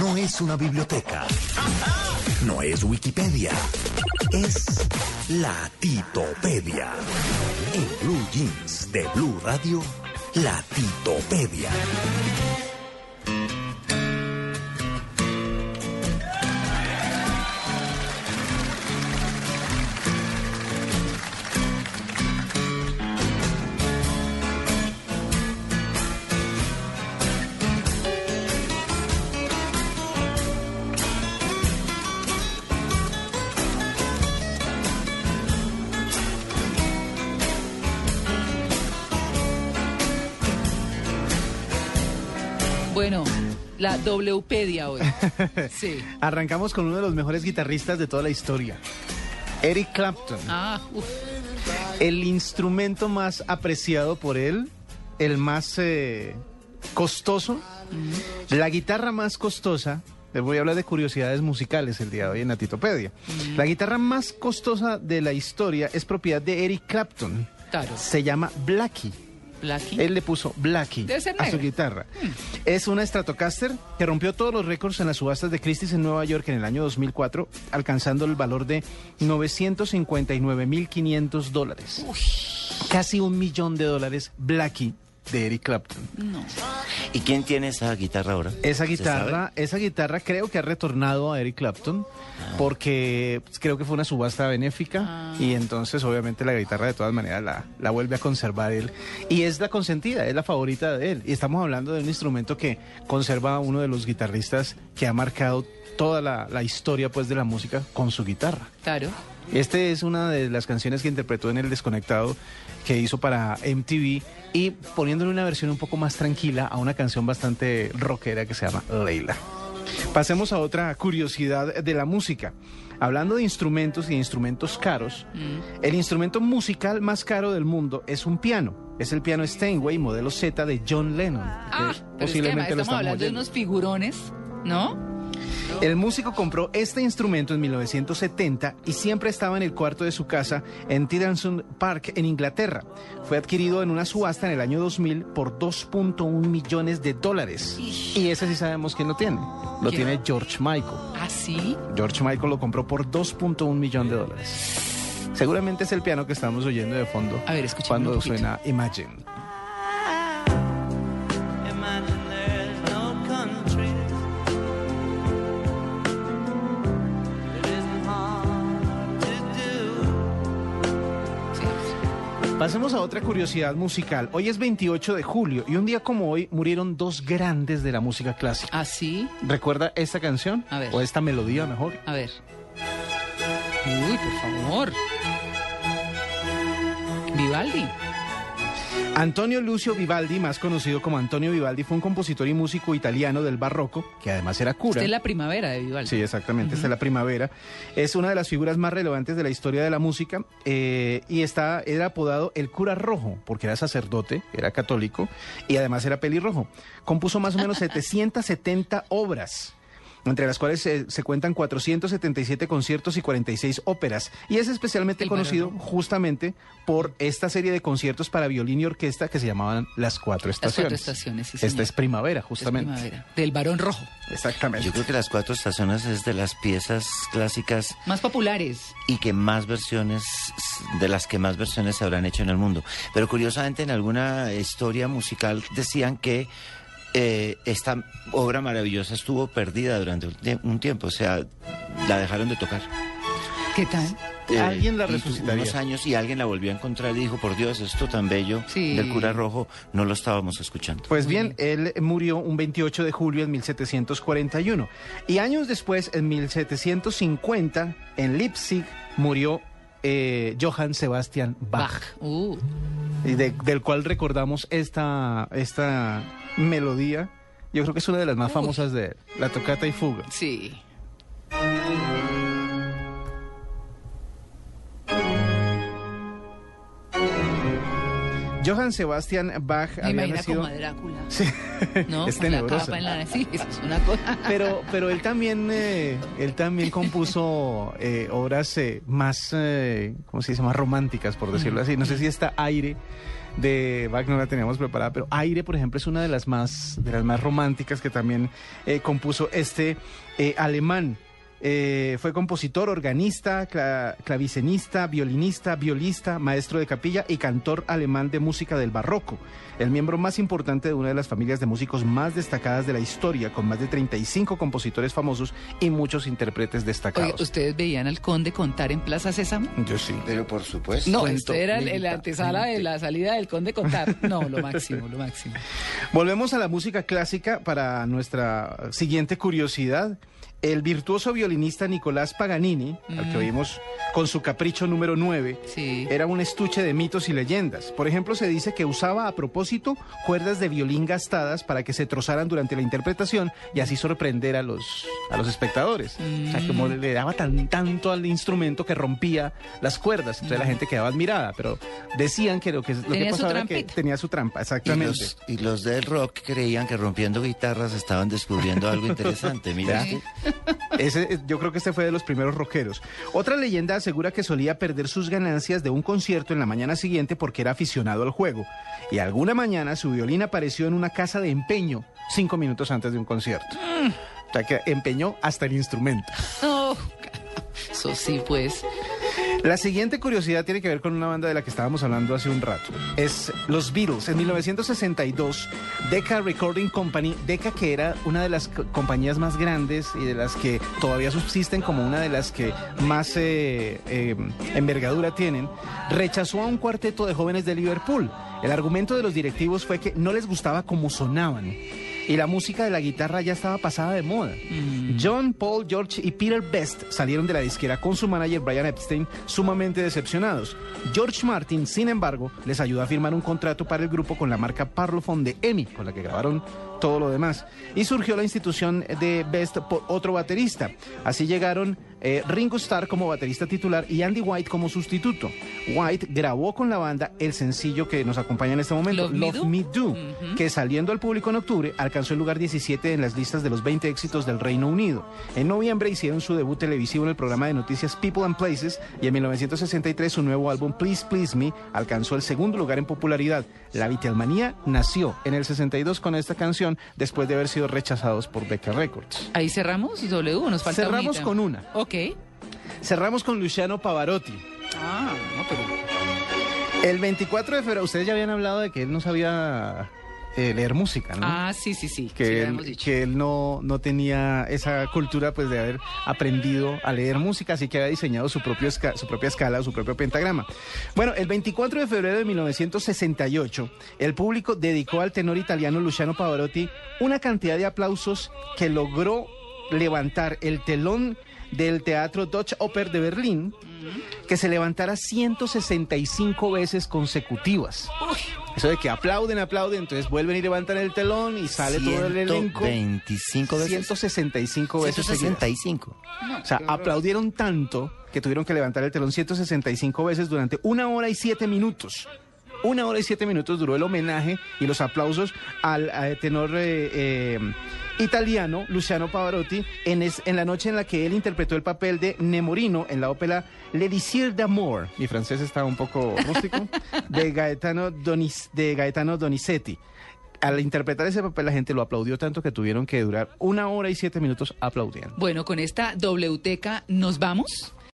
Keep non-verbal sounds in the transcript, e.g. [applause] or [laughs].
No es una biblioteca. No es Wikipedia. Es la Titopedia. En Blue Jeans de Blue Radio, la Titopedia. Bueno, la Wpedia hoy. [laughs] Sí. Arrancamos con uno de los mejores guitarristas de toda la historia, Eric Clapton. Ah, uf. El instrumento más apreciado por él, el más eh, costoso, la guitarra más costosa. Les voy a hablar de curiosidades musicales el día de hoy en la Titopedia. La guitarra más costosa de la historia es propiedad de Eric Clapton. Claro. Se llama Blackie. Blackie. Él le puso Blackie a su guitarra. Es una Stratocaster que rompió todos los récords en las subastas de Christie's en Nueva York en el año 2004, alcanzando el valor de 959.500 dólares. Casi un millón de dólares Blackie de Eric Clapton. No. ¿Y quién tiene esa guitarra ahora? Esa ¿Se guitarra, esa guitarra creo que ha retornado a Eric Clapton porque pues, creo que fue una subasta benéfica Ah. y entonces obviamente la guitarra de todas maneras la, la vuelve a conservar él y es la consentida, es la favorita de él y estamos hablando de un instrumento que conserva uno de los guitarristas que ha marcado toda la, la historia pues de la música con su guitarra. Claro. Este es una de las canciones que interpretó en El Desconectado que hizo para MTV y poniéndole una versión un poco más tranquila a una canción bastante rockera que se llama Leila. Pasemos a otra curiosidad de la música. Hablando de instrumentos y de instrumentos caros, el instrumento musical más caro del mundo es un piano. Es el piano Steinway modelo Z de John Lennon. Ah, pero es que además lo estamos hablando de unos figurones, ¿no? El músico compró este instrumento en 1970 y siempre estaba en el cuarto de su casa en Tyranson Park, en Inglaterra. Fue adquirido en una subasta en el año 2000 por 2.1 millones de dólares. Y ese sí sabemos quién lo tiene. Lo tiene George Michael. ¿Ah, sí? George Michael lo compró por 2.1 millón de dólares. Seguramente es el piano que estamos oyendo de fondo A ver, cuando un suena. Imagine Pasemos a otra curiosidad musical. Hoy es 28 de julio y un día como hoy murieron dos grandes de la música clásica. ¿Ah, sí? ¿Recuerda esta canción? A ver. O esta melodía mejor. A ver. Uy, por favor. Vivaldi. Antonio Lucio Vivaldi, más conocido como Antonio Vivaldi, fue un compositor y músico italiano del barroco, que además era cura. Esta es la primavera de Vivaldi. Sí, exactamente, esta es la primavera. Es una de las figuras más relevantes de la historia de la música eh, y está, era apodado el cura rojo, porque era sacerdote, era católico y además era pelirrojo. Compuso más o menos [laughs] 770 obras. Entre las cuales se, se cuentan 477 conciertos y 46 óperas. Y es especialmente El conocido Barón justamente por esta serie de conciertos para violín y orquesta que se llamaban Las Cuatro Las Estaciones. cuatro estaciones, sí, Esta es primavera, Es justamente. primavera. Del Barón Rojo. Exactamente. Yo creo que las cuatro estaciones es de las piezas clásicas Más populares. y que más versiones, de las que más versiones se habrán hecho en el mundo. Pero curiosamente en alguna historia musical decían que eh, esta obra maravillosa estuvo perdida durante un tie- un tiempo, o sea, la dejaron de tocar. ¿Qué tal? Eh, Alguien la resucitaría. Unos años y alguien la volvió a encontrar y dijo, por Dios, esto tan bello Sí. del cura rojo, no lo estábamos escuchando. Pues bien, él murió un 28 de julio en 1741. Y años después, en 1750, en Leipzig, murió eh, Johann Sebastian Bach, Bach. Uh, de- del cual recordamos esta, esta melodía. Yo creo que es una de las más Uy. famosas de él, la tocata y fuga. sí. Johann Sebastian Bach Me había nacido... como a Drácula. Sí, ¿No? es la capa en la... Sí, [laughs] eso es una cosa. Pero, pero él también, eh, él también compuso eh, obras eh, más, eh, ¿cómo se dice? Más románticas, por decirlo así. No sé si está aire de Bach no la teníamos preparada, pero Aire, por ejemplo, es una de las más, de las más románticas que también eh, compuso este eh, alemán. Eh, fue compositor, organista, cla- clavicenista, violinista, violista, maestro de capilla y cantor alemán de música del barroco. El miembro más importante de una de las familias de músicos más destacadas de la historia, con más de 35 compositores famosos y muchos intérpretes Oiga, destacados. ¿ustedes veían al conde contar en Plaza Sésamo? Yo sí. Pero por supuesto. No, Cuento este era el, el antesala de la salida del conde contar. No, lo máximo, lo máximo. Volvemos a la música clásica para nuestra siguiente curiosidad. El virtuoso violinista Nicolás Paganini, al que oímos con su capricho número 9, Sí. era un estuche de mitos y leyendas. Por ejemplo, se dice que usaba a propósito cuerdas de violín gastadas para que se trozaran durante la interpretación y así sorprender a los, a los espectadores. O sea, como le daba tan, tanto al instrumento que rompía las cuerdas. Entonces la gente quedaba admirada, pero decían que lo que, lo que Tenía su pasaba era que tenía su trampa, Y exactamente. los, y los del rock creían que rompiendo guitarras estaban descubriendo algo interesante. Mira, yo creo que este fue de los primeros rockeros. Otra leyenda asegura que solía perder sus ganancias de un concierto en la mañana siguiente porque era aficionado al juego. Y alguna mañana su violín apareció en una casa de empeño cinco minutos antes de un concierto. O sea que empeñó hasta el instrumento. Oh, [laughs] eso sí, pues. La siguiente curiosidad tiene que ver con una banda de la que estábamos hablando hace un rato. Es los Beatles. En 1962, Decca Recording Company, Decca que era una de las co- compañías más grandes y de las que todavía subsisten como una de las que más eh, eh, envergadura tienen, rechazó a un cuarteto de jóvenes de Liverpool. El argumento de los directivos fue que no les gustaba cómo sonaban. Y la música de la guitarra ya estaba pasada de moda. John, Paul, George y Peter Best salieron de la disquera con su manager Brian Epstein sumamente decepcionados. George Martin, sin embargo, les ayudó a firmar un contrato para el grupo con la marca Parlophone de EMI, con la que grabaron todo lo demás. Y surgió la institución de Best por otro baterista. Así llegaron eh, Ringo Starr como baterista titular y Andy White como sustituto. White grabó con la banda el sencillo que nos acompaña en este momento, Love Me Do. Que saliendo al público en octubre alcanzó el lugar 17 en las listas de los 20 éxitos del Reino Unido. En noviembre hicieron su debut televisivo en el programa de noticias People and Places y en 1963 su nuevo álbum Please Please Me alcanzó el segundo lugar en popularidad. La Beatlemanía nació en el 62 con esta canción después de haber sido rechazados por Decca Records. Ahí cerramos, W, nos falta Cerramos con una. Ok. Cerramos con Luciano Pavarotti. Ah, no, pero... El 24 de febrero, ustedes ya habían hablado de que él no sabía eh, leer música, ¿no? Ah, sí, sí, sí. sí, que lo él, hemos dicho. que él no, no tenía esa cultura pues de haber aprendido a leer música, así que había diseñado su, propio esca- su propia escala, su propio pentagrama. Bueno, el 24 de febrero de 1968, el público dedicó al tenor italiano Luciano Pavarotti una cantidad de aplausos que logró levantar el telón del Teatro Deutsche Oper de Berlín, que se levantara 165 veces consecutivas. Eso de que aplauden, aplauden, entonces vuelven y levantan el telón y sale todo el elenco. 125 veces. 165 veces. seguidas. 165. O sea, aplaudieron tanto que tuvieron que levantar el telón 165 veces durante una hora y siete minutos. Una hora y siete minutos duró el homenaje y los aplausos al, eh, tenor eh, eh, italiano Luciano Pavarotti en, es- en la noche en la que él interpretó el papel de Nemorino en la ópera Le Désir d'amour. Mi francés está un poco rústico. De Gaetano, Donis- de Gaetano Donizetti. Al interpretar ese papel la gente lo aplaudió tanto que tuvieron que durar una hora y siete minutos aplaudiendo. Bueno, con esta WTK nos vamos.